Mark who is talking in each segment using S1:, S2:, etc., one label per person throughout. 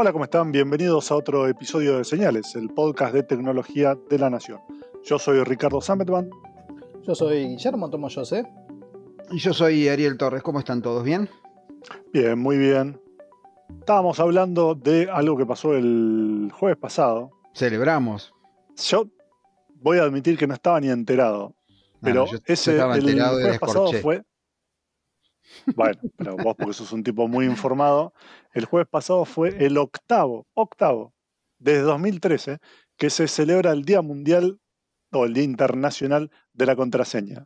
S1: Hola, ¿cómo están? Bienvenidos a otro episodio de Señales, el podcast de tecnología de la Nación. Yo soy Ricardo Sametban.
S2: Yo soy Guillermo Tomo José.
S3: Y yo soy Ariel Torres. ¿Cómo están todos? ¿Bien?
S1: Bien, muy bien. Estábamos hablando de algo que pasó el jueves pasado.
S3: Celebramos.
S1: Yo voy a admitir que no estaba ni enterado. Pero
S3: yo- yo
S1: ese
S3: estaba
S1: el
S3: enterado
S1: jueves pasado fue. Bueno, pero vos porque sos un tipo muy informado. El jueves pasado fue el octavo, octavo, desde 2013, que se celebra el Día Mundial o el Día Internacional de la Contraseña.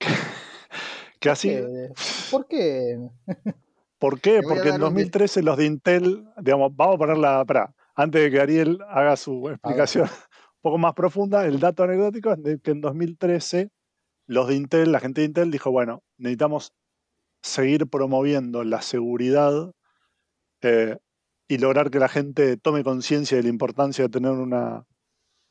S1: que así,
S2: Eh, ¿Por qué?
S1: ¿Por qué? Porque en
S3: dar un
S1: 2013 los de Intel, digamos, vamos a ponerla, para antes de que Ariel haga su explicación un poco más profunda, el dato anecdótico es de que en 2013 los de Intel, la gente de Intel dijo, bueno, necesitamos seguir promoviendo la seguridad eh, y lograr que la gente tome conciencia de la importancia de tener una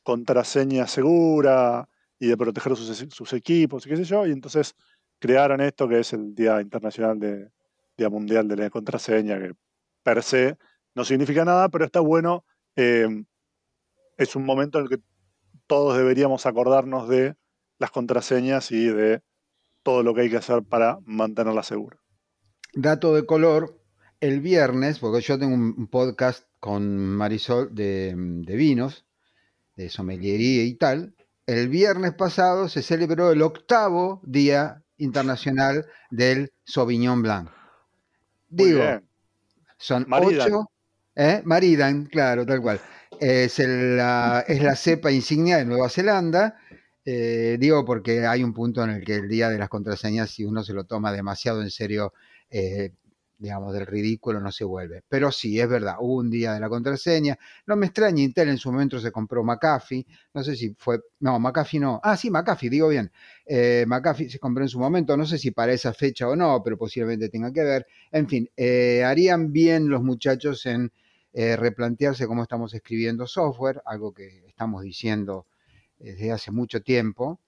S1: contraseña segura y de proteger sus, equipos y qué sé yo, y entonces crearon esto que es el Día Internacional de, Día Mundial de la Contraseña, que per se no significa nada, pero está bueno. eh, es un momento en el que todos deberíamos acordarnos de las contraseñas y de todo lo que hay que hacer para mantenerla segura.
S3: Dato de color. El viernes, porque yo tengo un podcast con Marisol de, de vinos, de sommeliería y tal. El viernes pasado se celebró el octavo Día Internacional del Sauvignon Blanc. Digo. Son
S1: Maridan.
S3: ocho. ¿eh? Maridan, claro, tal cual. Es, el, la, es la cepa insignia de Nueva Zelanda. Eh, digo porque hay un punto en el que el día de las contraseñas, si uno se lo toma demasiado en serio, eh, digamos, del ridículo no se vuelve. Pero sí, es verdad, hubo un día de la contraseña. No me extraña, Intel en su momento se compró McAfee. No sé si fue. No, McAfee no. Ah, sí, McAfee, digo bien. Eh, McAfee se compró en su momento, no sé si para esa fecha o no, pero posiblemente tenga que ver. En fin, harían bien los muchachos en replantearse cómo estamos escribiendo software, algo que estamos diciendo desde hace mucho tiempo,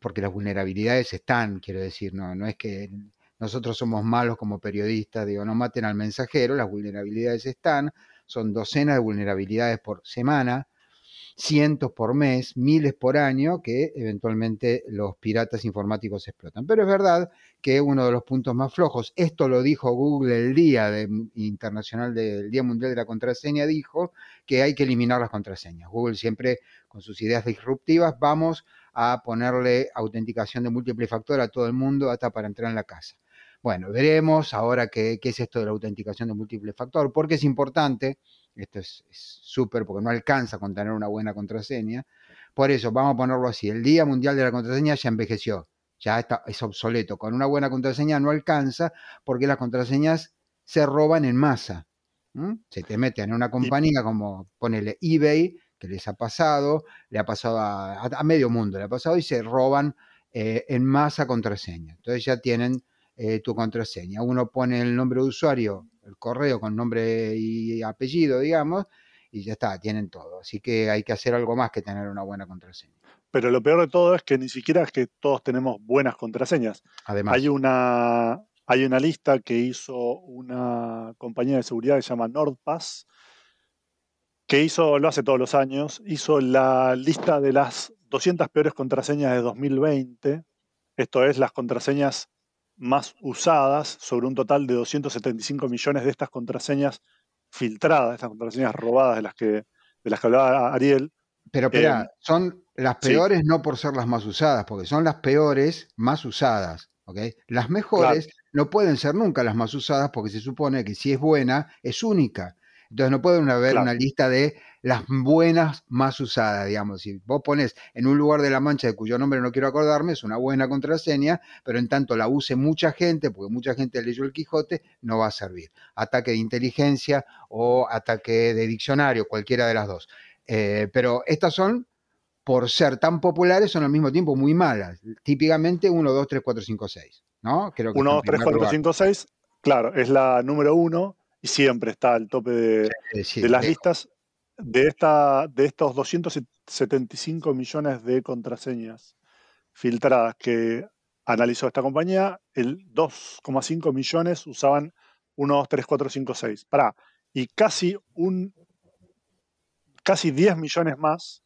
S3: porque las vulnerabilidades están, quiero decir, no, no es que nosotros somos malos como periodistas, digo, no maten al mensajero, las vulnerabilidades están, son docenas de vulnerabilidades por semana, cientos por mes, miles por año, que eventualmente los piratas informáticos explotan. Pero es verdad que uno de los puntos más flojos, esto lo dijo Google el día internacional del Día Mundial de la Contraseña, dijo que hay que eliminar las contraseñas. Google siempre con sus ideas disruptivas, vamos a ponerle autenticación de múltiple factor a todo el mundo hasta para entrar en la casa. Bueno, veremos ahora qué, qué es esto de la autenticación de múltiple factor, porque es importante, esto es súper porque no alcanza con tener una buena contraseña, por eso vamos a ponerlo así, el Día Mundial de la Contraseña ya envejeció, ya está, es obsoleto, con una buena contraseña no alcanza porque las contraseñas se roban en masa. Se te meten en una compañía como ponele eBay, que les ha pasado, le ha pasado a medio mundo, le ha pasado y se roban eh, en masa contraseña. Entonces ya tienen eh, tu contraseña. Uno pone el nombre de usuario, el correo con nombre y apellido, digamos, y ya está, tienen todo. Así que hay que hacer algo más que tener una buena contraseña.
S1: Pero lo peor de todo es que ni siquiera es que todos tenemos buenas contraseñas.
S3: Además,
S1: Hay una, hay una lista que hizo una compañía de seguridad que se llama NordPass, que hizo, lo hace todos los años, hizo la lista de las 200 peores contraseñas de 2020. Esto es las contraseñas más usadas sobre un total de 275 millones de estas contraseñas filtradas, estas contraseñas robadas de las que, de las que hablaba Ariel.
S3: pero espera,
S1: eh,
S3: son las
S1: sí.
S3: peores no por ser las más usadas, porque son las peores más usadas. Las mejores no pueden ser nunca las más usadas porque se supone que si es buena, es única. Entonces no puede haber
S1: Claro.
S3: una lista de las buenas más usadas, digamos. Si vos pones en un lugar de la mancha de cuyo nombre no quiero acordarme, es una buena contraseña, pero en tanto la use mucha gente, porque mucha gente leyó el Quijote, no va a servir. Ataque de inteligencia o ataque de diccionario, cualquiera de las dos. Eh, pero estas son, por ser tan populares, son al mismo tiempo muy malas. Típicamente 1, 2, 3, 4, 5, 6. ¿no?
S1: Creo que 1, 2, 3, 4, 5, 6. Claro, es la número uno y siempre está al tope de, sí, sí, de las listas de, esta, de estos 275 millones de contraseñas filtradas que analizó esta compañía, el 2,5 millones usaban 1, 2, 3, 4, 5, 6. Pará, y casi un casi 10 millones más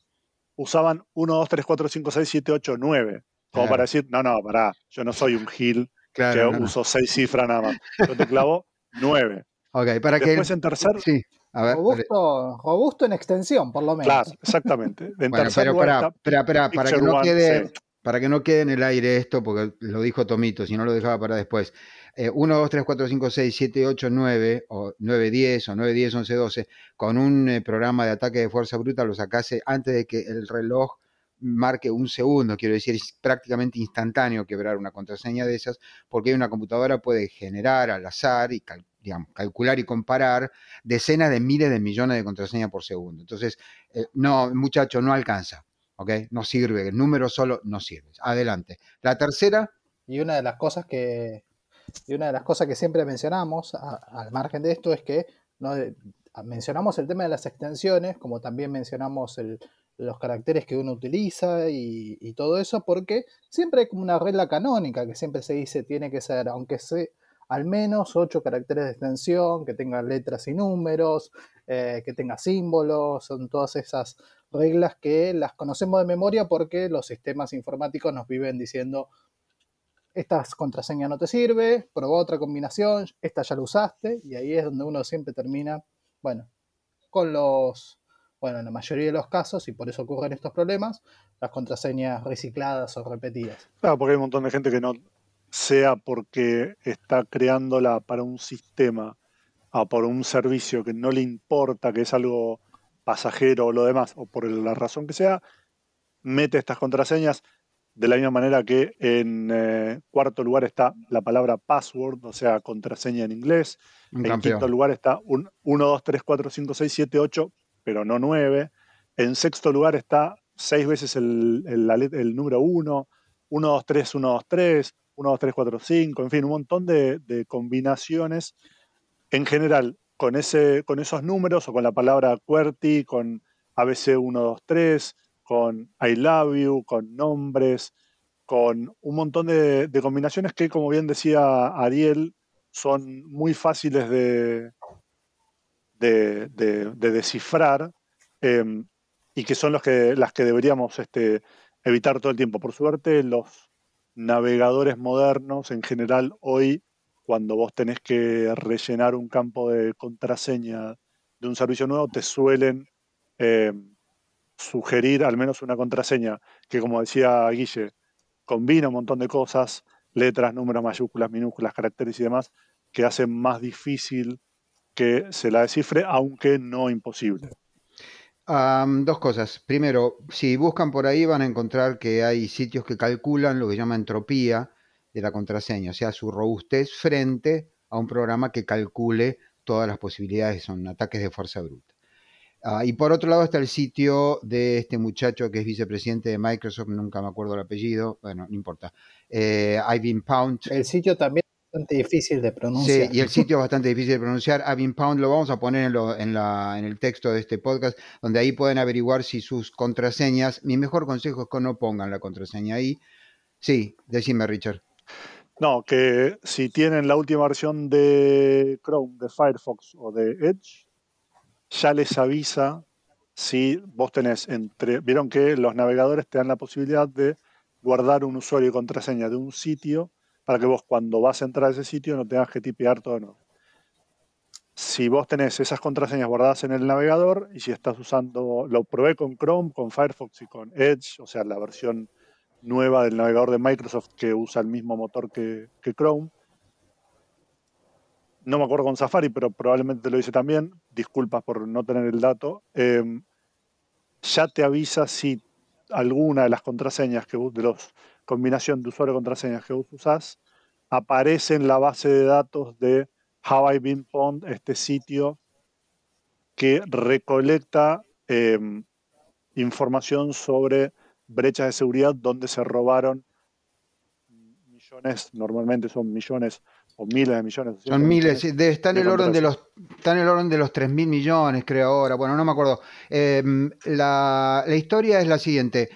S1: usaban 1, 2, 3, 4, 5, 6, 7, 8, 9. Como claro. para decir, no, no, pará, yo no soy un gil claro, que no, uso no. 6 cifras nada más. Yo te clavo 9.
S3: Ok, para
S1: Después
S3: que.
S1: en tercer.
S3: Sí. A ver,
S2: robusto, robusto, en extensión, por lo menos.
S1: Claro, exactamente. En
S3: bueno,
S1: tercer
S3: pero
S1: lugar
S3: para, para, para, para que no
S1: One,
S3: quede,
S1: sí.
S3: para que no quede en el aire esto, porque lo dijo Tomito, si no lo dejaba para después. Eh, 1, 2, 3, 4, 5, 6, 7, 8, 9, o 9, 10, o 9, 10, 11, 12, con un eh, programa de ataque de fuerza bruta lo sacase antes de que el reloj marque un segundo, quiero decir, es prácticamente instantáneo quebrar una contraseña de esas, porque una computadora puede generar al azar y cal, digamos, calcular y comparar decenas de miles de millones de contraseñas por segundo. Entonces, eh, no, muchacho, no alcanza, ¿ok? No sirve, el número solo no sirve. Adelante. La tercera.
S2: Y una de las cosas que, y una de las cosas que siempre mencionamos, al margen de esto, es que ¿no? mencionamos el tema de las extensiones, como también mencionamos el, los caracteres que uno utiliza y, y, todo eso, porque siempre hay como una regla canónica que siempre se dice tiene que ser, aunque sea al menos ocho caracteres de extensión, que tenga letras y números, eh, que tenga símbolos, son todas esas reglas que las conocemos de memoria porque los sistemas informáticos nos viven diciendo esta contraseña no te sirve, probá otra combinación, esta ya la usaste, y ahí es donde uno siempre termina, bueno, con los bueno, en la mayoría de los casos, y por eso ocurren estos problemas, las contraseñas recicladas o repetidas.
S1: Claro, porque hay un montón de gente que no sea porque está creándola para un sistema o por un servicio que no le importa, que es algo pasajero o lo demás, o por la razón que sea, mete estas contraseñas de la misma manera que en eh, cuarto lugar está la palabra password, o sea, contraseña en inglés. Un en campeón. quinto lugar está un 1, 2, 3, 4, 5, 6, 7, 8, pero no 9. En sexto lugar está seis veces el, el, el número 1, 1, 2, 3, 1, 2, 3, 1, 2, 3, 4, 5, en fin, un montón de, de combinaciones. En general, con, ese, con esos números o con la palabra QWERTY, con ABC 1, 2, 3, con I love you, con nombres, con un montón de, de combinaciones que, como bien decía Ariel, son muy fáciles de, de, de, de descifrar eh, y que son los que, las que deberíamos este, evitar todo el tiempo. Por suerte, los navegadores modernos en general hoy, cuando vos tenés que rellenar un campo de contraseña de un servicio nuevo, te suelen eh, sugerir al menos una contraseña que, como decía Guille, combina un montón de cosas, letras, números, mayúsculas, minúsculas, caracteres y demás, que hacen más difícil que se la descifre, aunque no imposible.
S3: Dos cosas. Primero, si buscan por ahí van a encontrar que hay sitios que calculan lo que llama entropía de la contraseña, o sea, su robustez frente a un programa que calcule todas las posibilidades, son ataques de fuerza bruta. Uh, y por otro lado está el sitio de este muchacho que es vicepresidente de Microsoft, nunca me acuerdo el apellido, bueno, no importa. Eh, Ivan Pound.
S2: El sitio también bastante difícil de pronunciar.
S3: Sí, y el sitio es bastante difícil de pronunciar. Avin Pound lo vamos a poner en, lo, en, la, en, el texto de este podcast, donde ahí pueden averiguar si sus contraseñas. Mi mejor consejo es que no pongan la contraseña ahí. Sí, decime, Richard.
S1: No, que si tienen la última versión de Chrome, de Firefox o de Edge, ya les avisa si vos tenés entre. Vieron que los navegadores te dan la posibilidad de guardar un usuario y contraseña de un sitio para que vos cuando vas a entrar a ese sitio no tengas que tipear todo no. Si vos tenés esas contraseñas guardadas en el navegador y si estás usando, lo probé con Chrome, con Firefox y con Edge, o sea, la versión nueva del navegador de Microsoft que usa el mismo motor que, que Chrome. No me acuerdo con Safari, pero probablemente lo hice también. Disculpas por no tener el dato. Eh, ya te avisa si alguna de las contraseñas que de los combinación de usuario y contraseñas que vos usás, aparece en la base de datos de How I Been Pond, este sitio que recolecta eh, información sobre brechas de seguridad donde se robaron millones, normalmente son millones o miles de millones.
S3: Son miles, está en el orden de los está en el orden de los 3 mil millones, creo ahora. Bueno, no me acuerdo. Em, la, la, historia es la siguiente.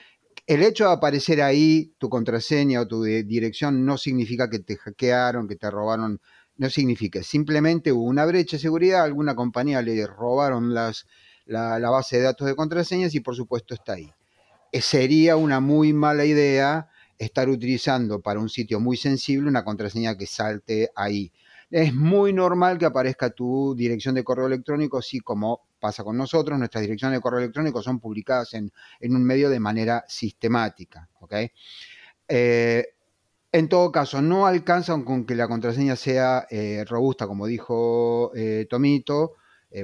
S3: El hecho de aparecer ahí tu contraseña o tu dirección no significa que te hackearon, que te robaron, no significa. Simplemente hubo una brecha de seguridad, alguna compañía le robaron las, la, la base de datos de contraseñas y por supuesto está ahí. Eh, sería una muy mala idea estar utilizando para un sitio muy sensible una contraseña que salte ahí. Es muy normal que aparezca tu dirección de correo electrónico, así como pasa con nosotros. Nuestras direcciones de correo electrónico son publicadas en, un medio de manera sistemática. Eh, en todo caso, no alcanzan con que la contraseña sea eh, robusta, como dijo eh, Tomito,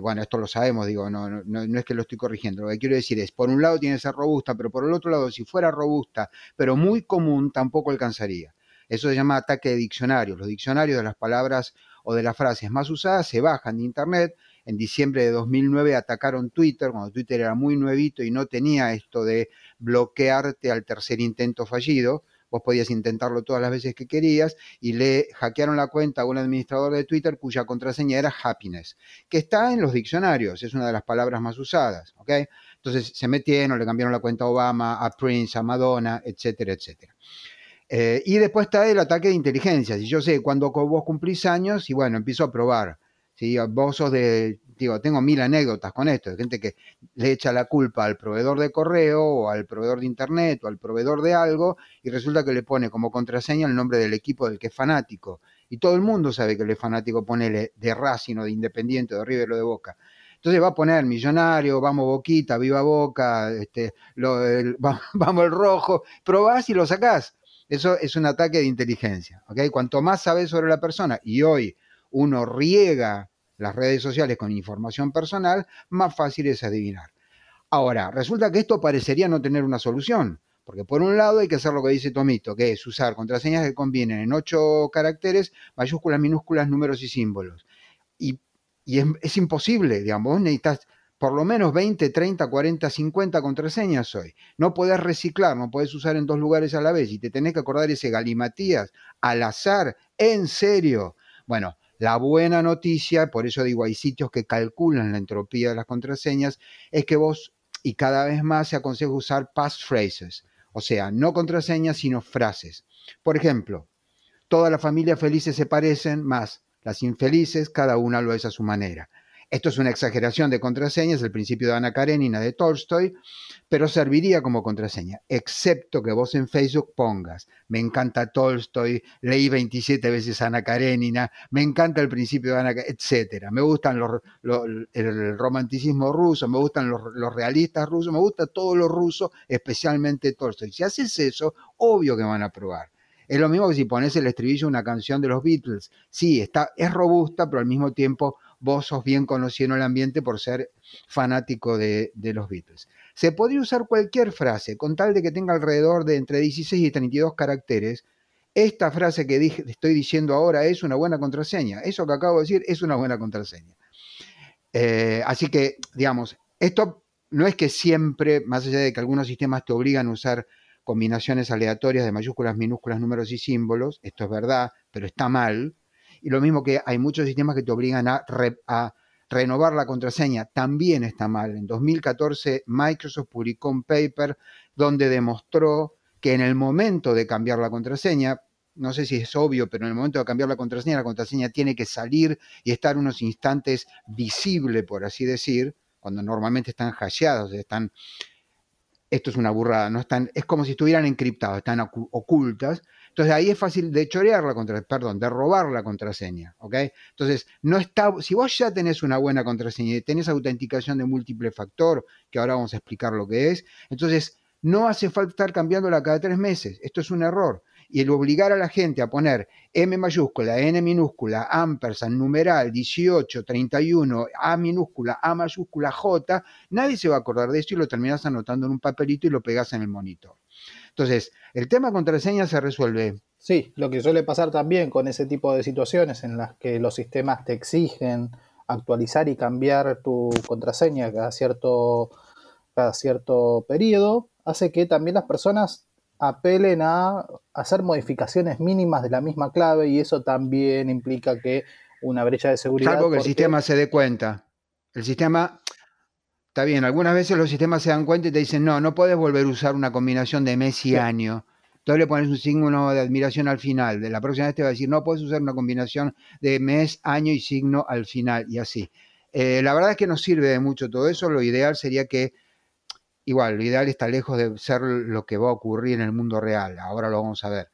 S3: bueno, esto lo sabemos, digo, no, no, no, es que lo estoy corrigiendo. Lo que quiero decir es, por un lado tiene que ser robusta, pero por el otro lado, si fuera robusta, pero muy común, tampoco alcanzaría. Eso se llama ataque de diccionarios. Los diccionarios de las palabras o de las frases más usadas se bajan de Internet. En diciembre de 2009 atacaron Twitter, cuando Twitter era muy nuevito y no tenía esto de bloquearte al tercer intento fallido vos podías intentarlo todas las veces que querías y le hackearon la cuenta a un administrador de Twitter cuya contraseña era happiness, que está en los diccionarios, es una de las palabras más usadas, ¿ok? Entonces se metieron, le cambiaron la cuenta a Obama, a Prince, a Madonna, etcétera, etcétera. Eh, y después está el ataque de inteligencia. Si yo sé cuando vos cumplís años, y bueno, empiezo a probar. Si vos sos de digo, tengo mil anécdotas con esto, de gente que le echa la culpa al proveedor de correo o al proveedor de internet o al proveedor de algo y resulta que le pone como contraseña el nombre del equipo del que es fanático. Y todo el mundo sabe que el fanático pone de Racing o de Independiente de River o de Boca. Entonces va a poner millonario, vamos Boquita, viva Boca, este, vamos el rojo, probás y lo sacás. Eso es un ataque de inteligencia. ¿okay? Cuanto más sabes sobre la persona, y hoy uno riega las redes sociales con información personal, más fácil es adivinar. Ahora, resulta que esto parecería no tener una solución, porque por un lado hay que hacer lo que dice Tomito, que es usar contraseñas que convienen en ocho caracteres, mayúsculas, minúsculas, números y símbolos. Y, es, imposible, digamos, necesitas por lo menos 20, 30, 40, 50 contraseñas hoy. No podés reciclar, no podés usar en dos lugares a la vez y te tenés que acordar ese galimatías al azar, en serio. Bueno, la buena noticia, por eso digo, hay sitios que calculan la entropía de las contraseñas, es que vos, y cada vez más se aconseja usar passphrases, o sea, no contraseñas, sino frases. Por ejemplo, todas las familias felices se parecen, más las infelices, cada una lo es a su manera. Esto es una exageración de contraseñas, el principio de Ana Karenina de Tolstoy, pero serviría como contraseña, excepto que vos en Facebook pongas, me encanta Tolstoy, leí 27 veces Ana Karenina, me encanta el principio de Ana etcétera. Me gustan los, el romanticismo ruso, me gustan los, los realistas rusos, me gusta todo lo ruso, especialmente Tolstoy. Si haces eso, obvio que van a probar. Es lo mismo que si pones el estribillo de una canción de los Beatles. Sí, está, es robusta, pero al mismo tiempo vos sos bien conocido en el ambiente por ser fanático de, los Beatles. Se podría usar cualquier frase, con tal de que tenga alrededor de entre 16 y 32 caracteres. Esta frase que estoy diciendo ahora es una buena contraseña. Eso que acabo de decir es una buena contraseña. Eh, así que, digamos, esto no es que siempre, más allá de que algunos sistemas te obligan a usar combinaciones aleatorias de mayúsculas, minúsculas, números y símbolos, esto es verdad, pero está mal, y lo mismo que hay muchos sistemas que te obligan a, renovar la contraseña, también está mal. En 2014 Microsoft publicó un paper donde demostró que en el momento de cambiar la contraseña, no sé si es obvio, pero en el momento de cambiar la contraseña, la contraseña tiene que salir y estar unos instantes visible, por así decir, cuando normalmente están hasheados, están esto es una burrada, no están, es como si estuvieran encriptados, están ocultas. Entonces ahí es fácil de chorear la contraseña, perdón, de robar la contraseña, ¿ok? Entonces, no está, si vos ya tenés una buena contraseña y tenés autenticación de múltiple factor, que ahora vamos a explicar lo que es, entonces no hace falta estar cambiándola cada tres meses. Esto es un error y el obligar a la gente a poner M mayúscula, N minúscula, ampersand, numeral, 18, 31, A minúscula, A mayúscula, J, nadie se va a acordar de esto y lo terminas anotando en un papelito y lo pegas en el monitor. Entonces, el tema contraseña se resuelve.
S2: Sí, lo que suele pasar también con ese tipo de situaciones en las que los sistemas te exigen actualizar y cambiar tu contraseña cada cierto cada cierto periodo, hace que también las personas apelen a hacer modificaciones mínimas de la misma clave y eso también implica que una brecha de seguridad.
S3: Salvo que el sistema se dé cuenta. El sistema, está bien, algunas veces los sistemas se dan cuenta y te dicen, no, no puedes volver a usar una combinación de mes y año. Entonces le pones un signo de admiración al final. De la próxima vez te va a decir, no puedes usar una combinación de mes, año y signo al final y así. Eh, la verdad es que no sirve de mucho todo eso. Lo ideal sería que, igual, lo ideal está lejos de ser lo que va a ocurrir en el mundo real. Ahora lo vamos a ver.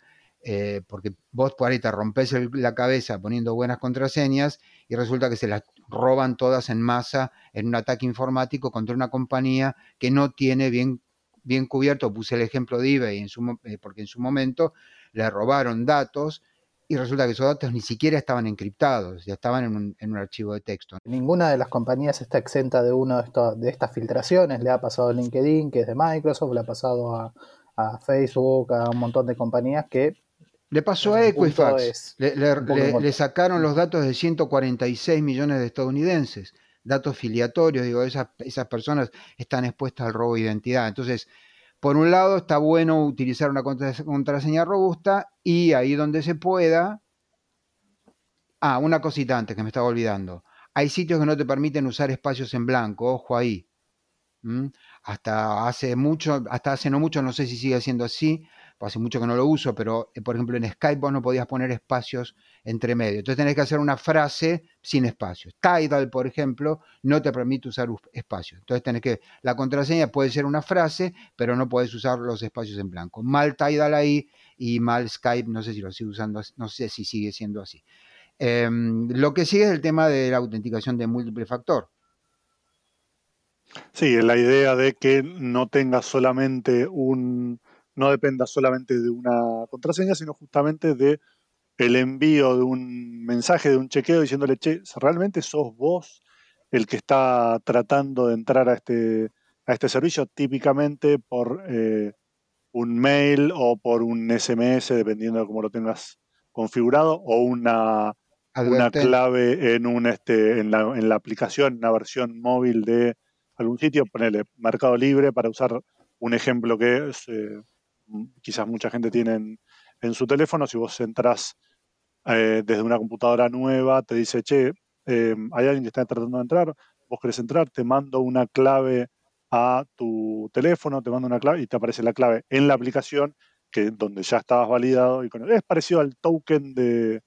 S3: Eh, porque vos por ahí te rompes la cabeza poniendo buenas contraseñas y resulta que se las roban todas en masa en un ataque informático contra una compañía que no tiene bien bien cubierto, puse el ejemplo de eBay, en eh, porque en su momento le robaron datos y resulta que esos datos ni siquiera estaban encriptados, ya estaban en un, archivo de texto.
S2: Ninguna de las compañías está exenta de una de, de, estas filtraciones, le ha pasado a LinkedIn, que es de Microsoft, le ha pasado a, Facebook, a un montón de compañías que...
S3: Le pasó a Equifax, le, sacaron los datos de 146 millones de estadounidenses datos filiatorios, digo, esas, esas personas están expuestas al robo de identidad. Entonces, por un lado, está bueno utilizar una contraseña robusta y ahí donde se pueda. Ah, una cosita antes que me estaba olvidando. Hay sitios que no te permiten usar espacios en blanco, ojo ahí. Hasta hace mucho, hasta hace no mucho, no sé si sigue siendo así, hace mucho que no lo uso, pero eh, por ejemplo en Skype vos no podías poner espacios entre medio. Entonces tenés que hacer una frase sin espacios. Tidal, por ejemplo, no te permite usar espacios. Entonces tenés que, la contraseña puede ser una frase, pero no puedes usar los espacios en blanco. Mal Tidal ahí y mal Skype, no sé si lo sigue usando, no sé si sigue siendo así. Em, lo que sigue es el tema de la autenticación de múltiple factor.
S1: Sí, la idea de que no tengas solamente un, no dependa solamente de una contraseña, sino justamente de el envío de un mensaje, de un chequeo diciéndole, che, ¿realmente sos vos el que está tratando de entrar a este, a este servicio? Típicamente por eh, un mail o por un SMS, dependiendo de cómo lo tengas configurado, o una, una clave en, un, este, en, la, en la aplicación, una versión móvil de algún sitio, ponele Mercado Libre para usar un ejemplo que es... Eh, quizás mucha gente tiene en, su teléfono, si vos entras eh, desde una computadora nueva, te dice, che, eh, hay alguien que está tratando de entrar, vos querés entrar, te mando una clave a tu teléfono, te mando una clave y te aparece la clave en la aplicación que donde ya estabas validado. Y es parecido al token de,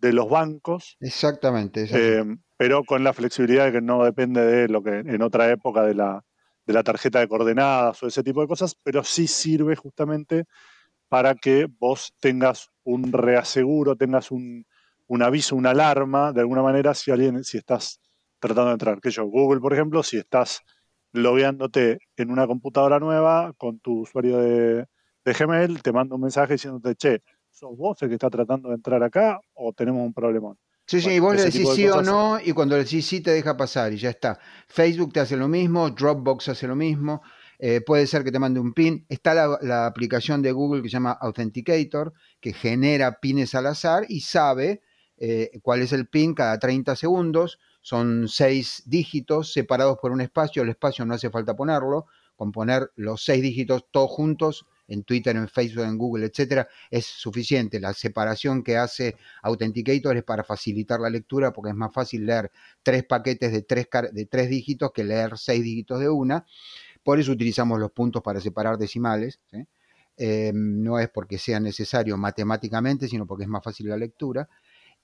S1: los bancos.
S3: Exactamente.
S1: Eh, pero con la flexibilidad de que no depende de lo que en otra época de la, de la tarjeta de coordenadas o ese tipo de cosas, pero sí sirve justamente para que vos tengas un reaseguro, tengas un, aviso, una alarma, de alguna manera, si alguien, si estás tratando de entrar. Que yo, Google, por ejemplo, si estás logueándote en una computadora nueva con tu usuario de, de Gmail, te manda un mensaje diciéndote, che, ¿sos vos el que está tratando de entrar acá o tenemos un problemón?
S3: Sí, sí, y vos le decís sí o no, y cuando le decís sí te deja pasar y ya está. Facebook te hace lo mismo, Dropbox hace lo mismo, eh, puede ser que te mande un pin. Está la, aplicación de Google que se llama Authenticator, que genera pines al azar y sabe eh, cuál es el pin cada 30 segundos. Son seis dígitos separados por un espacio, el espacio no hace falta ponerlo, con poner los seis dígitos todos juntos en Twitter, en Facebook, en Google, etcétera, es suficiente. La separación que hace Authenticator es para facilitar la lectura porque es más fácil leer tres paquetes de tres, dígitos que leer seis dígitos de una. Por eso utilizamos los puntos para separar decimales. Eh, no es porque sea necesario matemáticamente, sino porque es más fácil la lectura.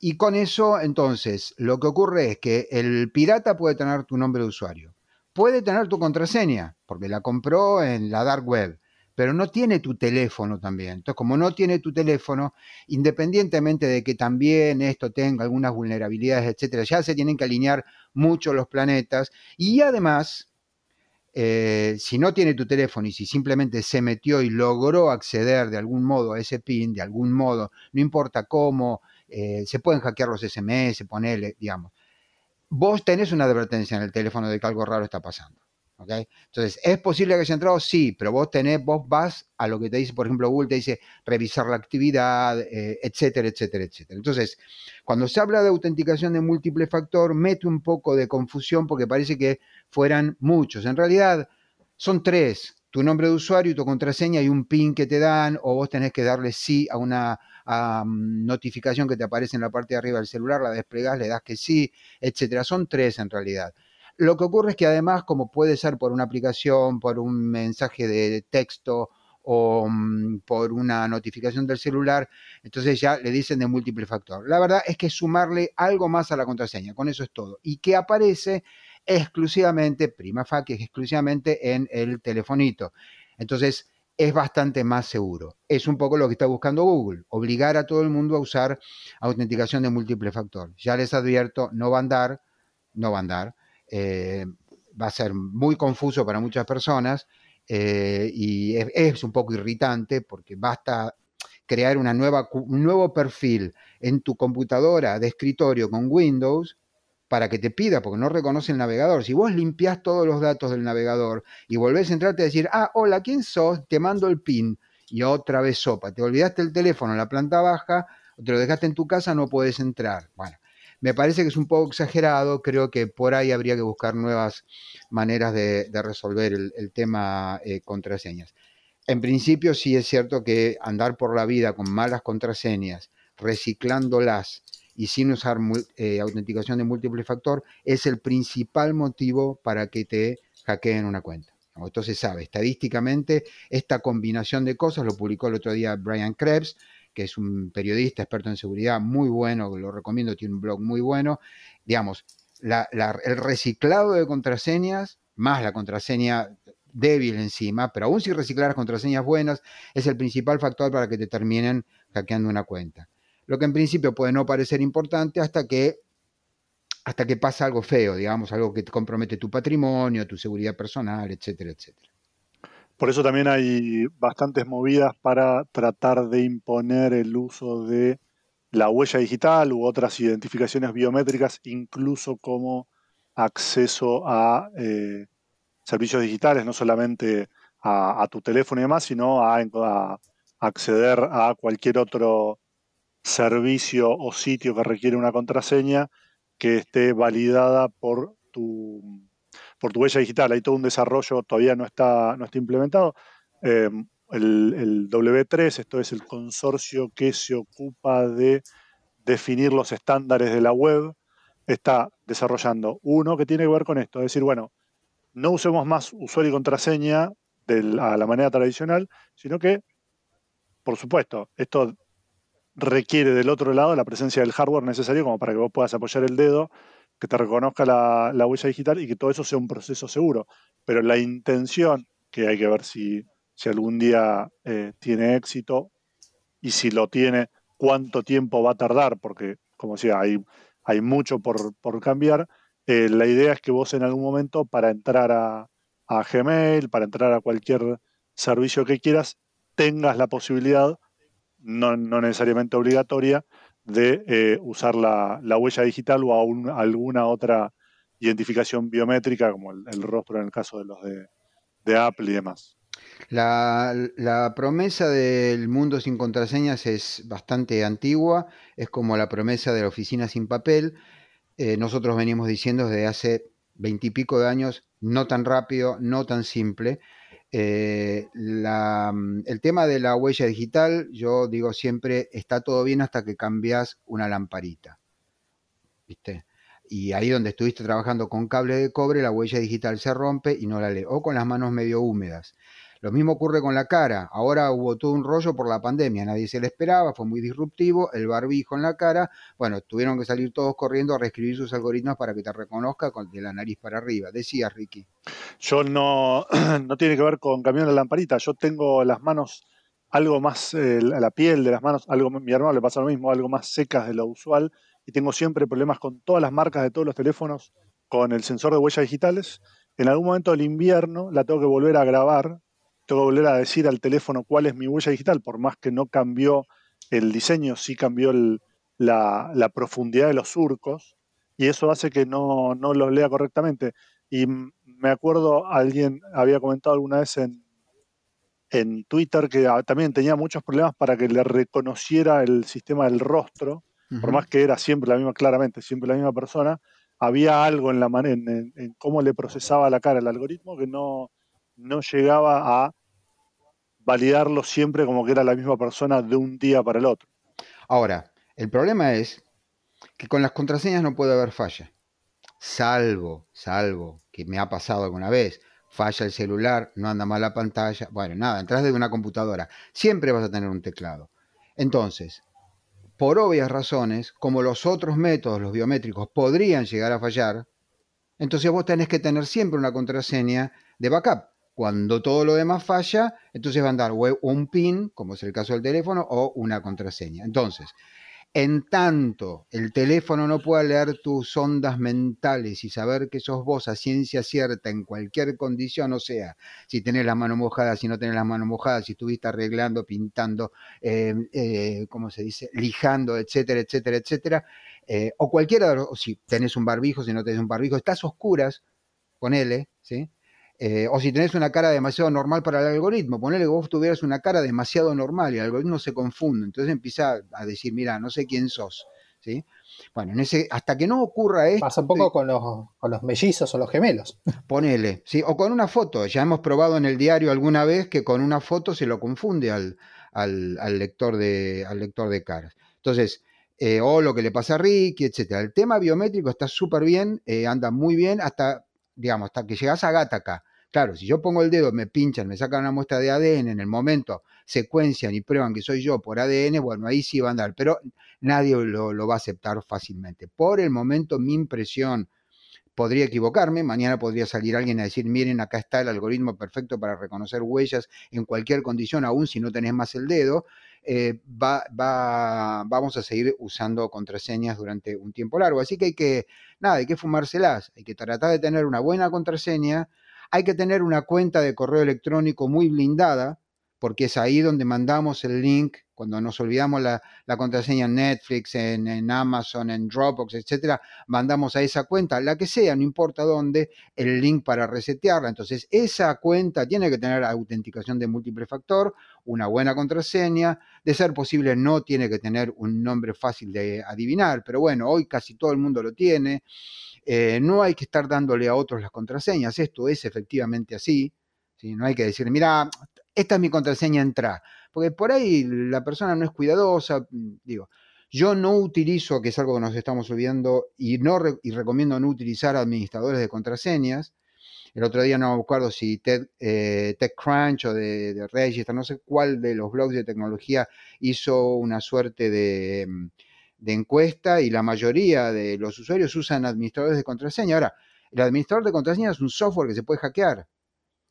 S3: Y con eso, entonces, lo que ocurre es que el pirata puede tener tu nombre de usuario, puede tener tu contraseña, porque la compró en la dark web, pero no tiene tu teléfono también. Entonces, como no tiene tu teléfono, independientemente de que también esto tenga algunas vulnerabilidades, etcétera, ya se tienen que alinear mucho los planetas. Y además, eh, si no tiene tu teléfono y si simplemente se metió y logró acceder de algún modo a ese PIN, de algún modo, no importa cómo, eh, se pueden hackear los SMS, ponerle, digamos. Vos tenés una advertencia en el teléfono de que algo raro está pasando. Entonces, ¿es posible que haya entrado? Sí, pero vos tenés, vos vas a lo que te dice, por ejemplo, Google te dice revisar la actividad, eh, etcétera, etcétera, etcétera. Entonces, cuando se habla de autenticación de múltiple factor, mete un poco de confusión porque parece que fueran muchos. En realidad, son tres, tu nombre de usuario y tu contraseña y un PIN que te dan, o vos tenés que darle sí a una mm, notificación que te aparece en la parte de arriba del celular, la desplegás, le das que sí, etcétera. Son tres en realidad. Lo que ocurre es que además, como puede ser por una aplicación, por un mensaje de texto o mm, por una notificación del celular, entonces ya le dicen de múltiple factor. La verdad es que sumarle algo más a la contraseña, con eso es todo. Y que aparece exclusivamente, prima facie, exclusivamente en el telefonito. Entonces, es bastante más seguro. Es un poco lo que está buscando Google, obligar a todo el mundo a usar autenticación de múltiple factor. Ya les advierto, no va a andar, no va a andar. Eh, va a ser muy confuso para muchas personas eh, y es, un poco irritante porque basta crear una nueva, un nuevo perfil en tu computadora de escritorio con Windows para que te pida, porque no reconoce el navegador. Si vos limpias todos los datos del navegador y volvés a entrarte a decir, ah, hola, ¿quién sos? Te mando el PIN. Y otra vez sopa. Te olvidaste el teléfono en la planta baja, te lo dejaste en tu casa, no puedes entrar. Bueno, me parece que es un poco exagerado. Creo que por ahí habría que buscar nuevas maneras de, resolver el, tema eh, contraseñas. En principio, sí es cierto que andar por la vida con malas contraseñas, reciclándolas, y sin usar eh, autenticación de múltiple factor es el principal motivo para que te hackeen una cuenta. Esto se sabe, estadísticamente esta combinación de cosas lo publicó el otro día Brian Krebs, que es un periodista experto en seguridad muy bueno, lo recomiendo, tiene un blog muy bueno. Digamos, el reciclado de contraseñas más la contraseña débil encima, pero aún si reciclar contraseñas buenas, es el principal factor para que te terminen hackeando una cuenta lo que en principio puede no parecer importante hasta que hasta que pasa algo feo, digamos, algo que te compromete tu patrimonio, tu seguridad personal, etcétera, etcétera.
S1: Por eso también hay bastantes movidas para tratar de imponer el uso de la huella digital u otras identificaciones biométricas, incluso como acceso a eh, servicios digitales, no solamente a, tu teléfono y demás, sino a, a acceder a cualquier otro servicio o sitio que requiere una contraseña que esté validada por tu, por tu digital. Hay todo un desarrollo, todavía no está, no está implementado. Em, el, el, W3, esto es el consorcio que se ocupa de definir los estándares de la web, está desarrollando uno que tiene que ver con esto, es decir, bueno, no usemos más usuario y contraseña de a la manera tradicional, sino que, por supuesto, esto requiere del otro lado la presencia del hardware necesario como para que vos puedas apoyar el dedo, que te reconozca la, huella digital y que todo eso sea un proceso seguro. Pero la intención, que hay que ver si, si algún día eh, tiene éxito y si lo tiene, cuánto tiempo va a tardar, porque como decía, hay, hay mucho por, cambiar. Eh, la idea es que vos en algún momento para entrar a, a Gmail, para entrar a cualquier servicio que quieras, tengas la posibilidad no, necesariamente obligatoria, de eh, usar la, huella digital o alguna otra identificación biométrica, como el, rostro en el caso de los de, Apple y demás.
S3: La, promesa del mundo sin contraseñas es bastante antigua, es como la promesa de la oficina sin papel. Eh, nosotros venimos diciendo desde hace veintipico de años, no tan rápido, no tan simple. Eh, mm, el tema de la huella digital, yo digo siempre, está todo bien hasta que cambias una lamparita. ¿Viste? Y ahí donde estuviste trabajando con cable de cobre, la huella digital se rompe y no la lee. O con las manos medio húmedas. Lo mismo ocurre con la cara. Ahora hubo todo un rollo por la pandemia, nadie se le esperaba, fue muy disruptivo, el barbijo en la cara. Bueno, tuvieron que salir todos corriendo a reescribir sus algoritmos para que te reconozca con, de la nariz para arriba. Decía Ricky.
S1: Yo no, no tiene que ver con cambiar la lamparita, yo tengo las manos algo más, eh, la piel de las manos, algo, mi hermano le pasa lo mismo, algo más secas de lo usual y tengo siempre problemas con todas las marcas de todos los teléfonos con el sensor de huellas digitales. En algún momento del invierno la tengo que volver a grabar tengo que volver a decir al teléfono cuál es mi huella digital, por más que no cambió el diseño, sí cambió la, profundidad de los surcos, y eso hace que no, no los lea correctamente. Y me acuerdo, alguien había comentado alguna vez en, en Twitter que también tenía muchos problemas para que le reconociera el sistema del rostro, por más que era siempre la misma, claramente, siempre la misma persona, había algo en la en, en, cómo le procesaba la cara el algoritmo que no, no llegaba a validarlo siempre como que era la misma persona de un día para el otro.
S3: Ahora, el problema es que con las contraseñas no puede haber falla. Salvo, salvo, que me ha pasado alguna vez, falla el celular, no anda mal la pantalla, bueno, nada, entras de una computadora, siempre vas a tener un teclado. Entonces, por obvias razones, como los otros métodos, los biométricos, podrían llegar a fallar, entonces vos tenés que tener siempre una contraseña de backup. Cuando todo lo demás falla, entonces va a dar un PIN, como es el caso del teléfono, o una contraseña. Entonces, en tanto el teléfono no pueda leer tus ondas mentales y saber que sos vos a ciencia cierta en cualquier condición, o sea, si tenés las manos mojadas, si no tenés las manos mojadas, si estuviste arreglando, pintando, eh, eh, ¿cómo se dice? Lijando, etcétera, etcétera, etcétera, eh, o cualquiera, o si tenés un barbijo, si no tenés un barbijo, estás oscuras, ponele, ¿sí? Eh, o si tenés una cara demasiado normal para el algoritmo, ponele que vos tuvieras una cara demasiado normal y el algoritmo se confunde, entonces empieza a decir, mira, no sé quién sos. ¿sí? Bueno, en ese, hasta que no ocurra esto...
S2: Pasa un poco con los, con los mellizos o los gemelos.
S3: Ponele, ¿sí? o con una foto. Ya hemos probado en el diario alguna vez que con una foto se lo confunde al, al, lector, de, al lector de caras. Entonces, eh, o lo que le pasa a Ricky, etc. El tema biométrico está súper bien, eh, anda muy bien, hasta, digamos, hasta que llegas a Gataca Claro, si yo pongo el dedo, me pinchan, me sacan una muestra de ADN, en el momento secuencian y prueban que soy yo por ADN, bueno, ahí sí va a andar, pero nadie lo, va a aceptar fácilmente. Por el momento, mi impresión, podría equivocarme, mañana podría salir alguien a decir, miren, acá está el algoritmo perfecto para reconocer huellas en cualquier condición, aún si no tenés más el dedo, eh, va, vamos a seguir usando contraseñas durante un tiempo largo. Así que hay que, nada, hay que fumárselas, hay que tratar de tener una buena contraseña, hay que tener una cuenta de correo electrónico muy blindada, porque es ahí donde mandamos el link, cuando nos olvidamos la, contraseña en Netflix, en, Amazon, en Dropbox, etcétera, mandamos a esa cuenta, la que sea, no importa dónde, el link para resetearla. Entonces, esa cuenta tiene que tener autenticación de múltiple factor, una buena contraseña, de ser posible no tiene que tener un nombre fácil de adivinar, pero bueno, hoy casi todo el mundo lo tiene. Eh, no hay que estar dándole a otros las contraseñas, esto es efectivamente así. No hay que decir, mira, esta es mi contraseña, entra. Porque por ahí la persona no es cuidadosa. Mm, digo, yo no utilizo, que es algo que nos estamos olvidando, y, no y recomiendo no utilizar administradores de contraseñas. El otro día no me acuerdo si eh, TechCrunch o de, de Register, no sé cuál de los blogs de tecnología hizo una suerte de mm, de encuesta y la mayoría de los usuarios usan administradores de contraseña. Ahora, el administrador de contraseña es un software que se puede hackear.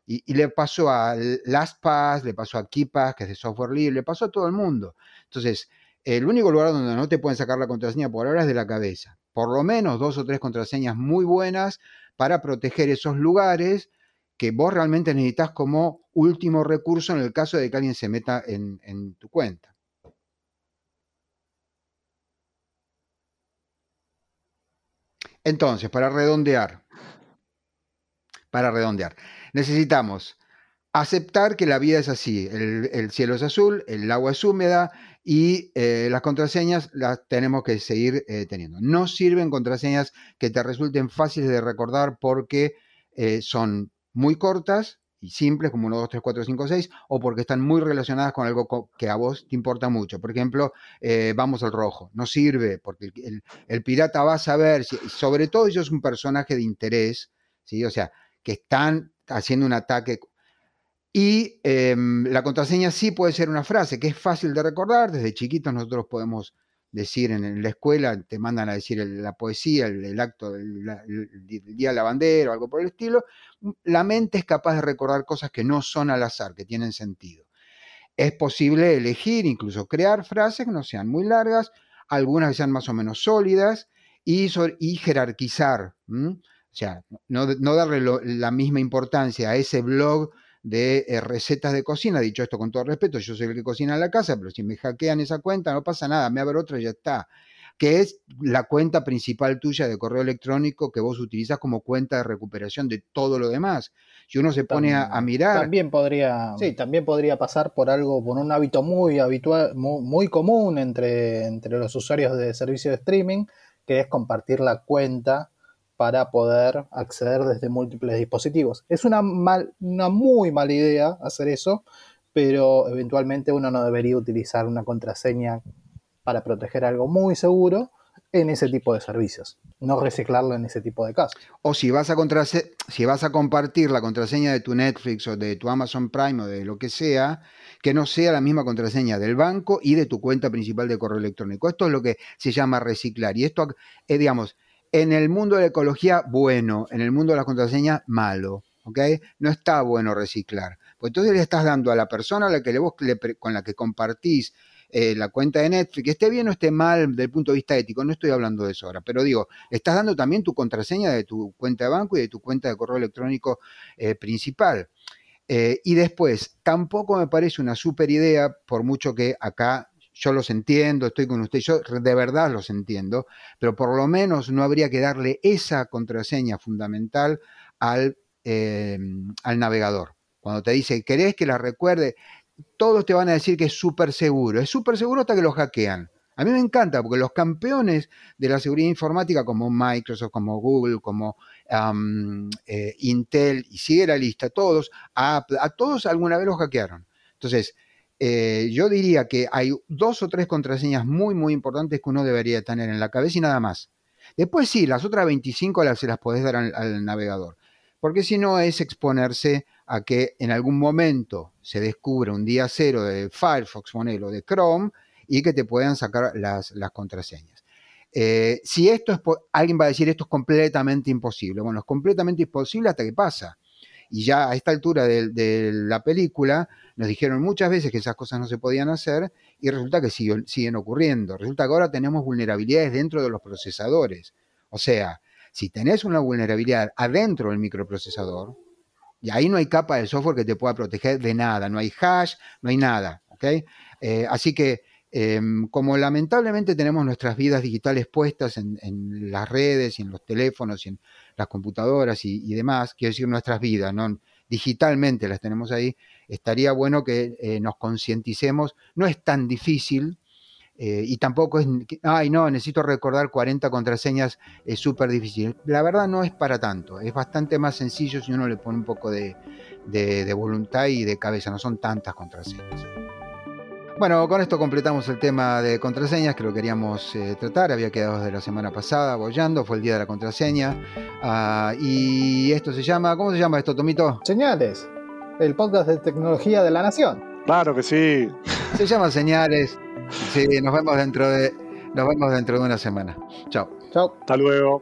S3: Y, le pasó a LastPass, le pasó a KeePass, que es de software libre, le pasó a todo el mundo. Entonces, el único lugar donde no te pueden sacar la contraseña por ahora es de la cabeza. Por lo menos dos o tres contraseñas muy buenas para proteger esos lugares que vos realmente necesitas como último recurso en el caso de que alguien se meta en tu cuenta. Entonces, para redondear, para redondear, necesitamos aceptar que la vida es así. El, cielo es azul, el agua es húmeda y eh, las contraseñas las tenemos que seguir eh, teniendo. No sirven contraseñas que te resulten fáciles de recordar porque eh, son muy cortas y simples como 1, 2, 3, 4, 5, 6, o porque están muy relacionadas con algo que a vos te importa mucho. Por ejemplo, eh, vamos al rojo. No sirve, porque el, pirata va a saber, sobre todo ellos es un personaje de interés, ¿sí? o sea, que están haciendo un ataque. Y em, la contraseña sí puede ser una frase que es fácil de recordar. Desde chiquitos nosotros podemos decir en, la escuela, te mandan a decir la poesía, el, acto del Día de la Bandera o algo por el estilo, la mente es capaz de recordar cosas que no son al azar, que tienen sentido. Es posible elegir, incluso crear frases que no sean muy largas, algunas que sean más o menos sólidas y, y jerarquizar. O sea, no, darle la misma importancia a ese blog de eh, recetas de cocina. Dicho esto con todo respeto, yo soy el que cocina en la casa, pero si me hackean esa cuenta no pasa nada, me abro otra y ya está. Que es la cuenta principal tuya de correo electrónico que vos utilizas como cuenta de recuperación de todo lo demás. Si uno se pone a, mirar.
S2: También podría, sí, también podría pasar por algo, por un hábito muy habitual, muy, común entre, entre los usuarios de servicios de streaming, que es compartir la cuenta para poder acceder desde múltiples dispositivos. Es una, una muy mala idea hacer eso, pero eventualmente uno no debería utilizar una contraseña para proteger algo muy seguro en ese tipo de servicios, no reciclarlo en ese tipo de casos.
S3: O si vas a, si vas a compartir la contraseña de tu Netflix o de tu Amazon Prime o de lo que sea, que no sea la misma contraseña del banco y de tu cuenta principal de correo electrónico. Esto es lo que se llama reciclar. Y esto, es, digamos, en el mundo de la ecología, bueno, en el mundo de las contraseñas, malo. ¿ok? No está bueno reciclar. Pues entonces le estás dando a la persona la que le, con la que compartís eh, la cuenta de Netflix, esté bien o esté mal desde el punto de vista ético, no estoy hablando de eso ahora, pero digo, estás dando también tu contraseña de tu cuenta de banco y de tu cuenta de correo electrónico eh, principal. Eh, y después, tampoco me parece una super idea, por mucho que acá yo los entiendo, estoy con usted, yo de verdad los entiendo, pero por lo menos no habría que darle esa contraseña fundamental al, al navegador. Cuando te dice, ¿querés que la recuerde? Todos te van a decir que es súper seguro. Es súper seguro hasta que lo hackean. A mí me encanta porque los campeones de la seguridad informática como Microsoft, como Google, como eh, Intel, y sigue la lista, todos, a, todos alguna vez los hackearon. Entonces, eh, yo diría que hay dos o tres contraseñas muy, muy importantes que uno debería tener en la cabeza y nada más. Después sí, las otras 25 las, se las podés dar al navegador porque si no es exponerse a que en algún momento se descubra un día cero de Firefox, o de Chrome, y que te puedan sacar las, contraseñas. Eh, si esto es, alguien va a decir esto es completamente imposible. Bueno, es completamente imposible hasta que pasa. Y ya a esta altura de, la película nos dijeron muchas veces que esas cosas no se podían hacer y resulta que siguen, siguen ocurriendo. Resulta que ahora tenemos vulnerabilidades dentro de los procesadores. O sea, si tenés una vulnerabilidad adentro del microprocesador, y ahí no hay capa de software que te pueda proteger de nada, no hay hash, no hay nada. Eh, así que, em, como lamentablemente tenemos nuestras vidas digitales puestas en, las redes y en los teléfonos y en las computadoras y, demás, quiero decir nuestras vidas, ¿no? digitalmente las tenemos ahí, estaría bueno que eh, nos concienticemos. No es tan difícil, eh, y tampoco es, ay no, necesito recordar 40 contraseñas, es súper difícil. La verdad no es para tanto, es bastante más sencillo si uno le pone un poco de, voluntad y de cabeza, no son tantas contraseñas. Bueno, con esto completamos el tema de contraseñas que lo queríamos eh, tratar, había quedado desde la semana pasada bollando, fue el día de la contraseña. Ah, y esto se llama, ¿cómo se llama esto, Tomito?
S2: Señales, el podcast de tecnología de la nación.
S1: Claro que sí.
S3: Se llama Señales. Sí, nos vemos dentro de, nos vemos dentro de una semana. Chao.
S2: Chao.
S1: Hasta luego.